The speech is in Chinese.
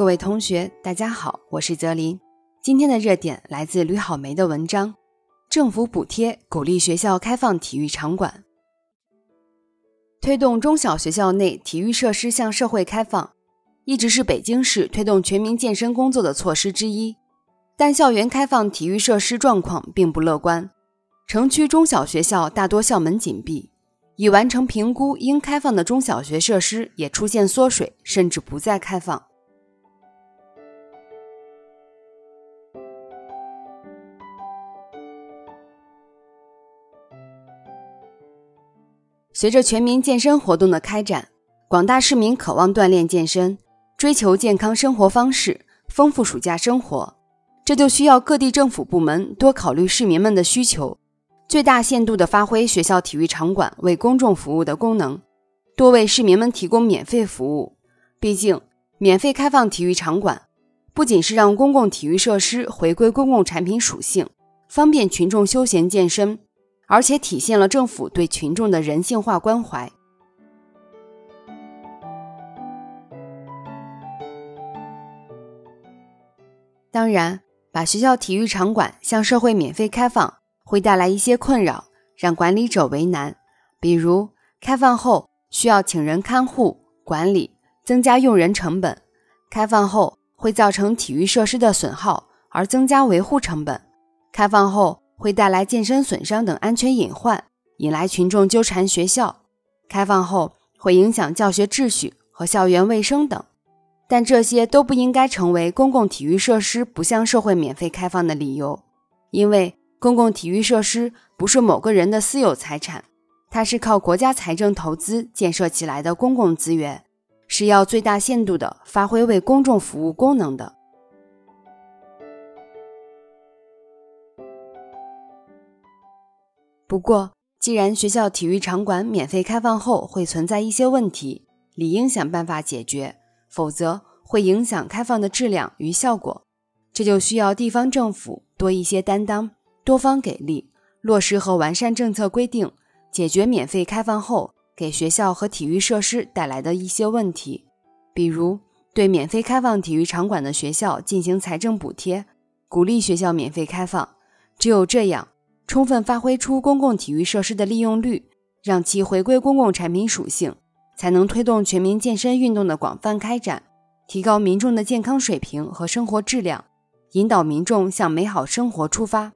各位同学，大家好，我是泽林。今天的热点来自吕好梅的文章：政府补贴鼓励学校开放体育场馆，推动中小学校内体育设施向社会开放，一直是北京市推动全民健身工作的措施之一。但校园开放体育设施状况并不乐观，城区中小学校大多校门紧闭，已完成评估应开放的中小学设施也出现缩水，甚至不再开放。随着全民健身活动的开展，广大市民渴望锻炼健身，追求健康生活方式，丰富暑假生活。这就需要各地政府部门多考虑市民们的需求，最大限度地发挥学校体育场馆为公众服务的功能，多为市民们提供免费服务。毕竟，免费开放体育场馆，不仅是让公共体育设施回归公共产品属性，方便群众休闲健身，而且体现了政府对群众的人性化关怀。当然。把学校体育场馆向社会免费开放，会带来一些困扰，让管理者为难。比如，开放后需要请人看护管理，增加用人成本；开放后会造成体育设施的损耗，而增加维护成本；开放后会带来健身损伤等安全隐患，引来群众纠缠学校；开放后会影响教学秩序和校园卫生等。但这些都不应该成为公共体育设施不向社会免费开放的理由，因为公共体育设施不是某个人的私有财产，它是靠国家财政投资建设起来的公共资源，是要最大限度的发挥为公众服务功能的。不过，既然学校体育场馆免费开放后会存在一些问题，理应想办法解决。否则会影响开放的质量与效果，这就需要地方政府多一些担当，多方给力，落实和完善政策规定，解决免费开放后给学校和体育设施带来的一些问题。比如，对免费开放体育场馆的学校进行财政补贴，鼓励学校免费开放。只有这样，充分发挥出公共体育设施的利用率，让其回归公共产品属性。才能推动全民健身运动的广泛开展，提高民众的健康水平和生活质量，引导民众向美好生活出发。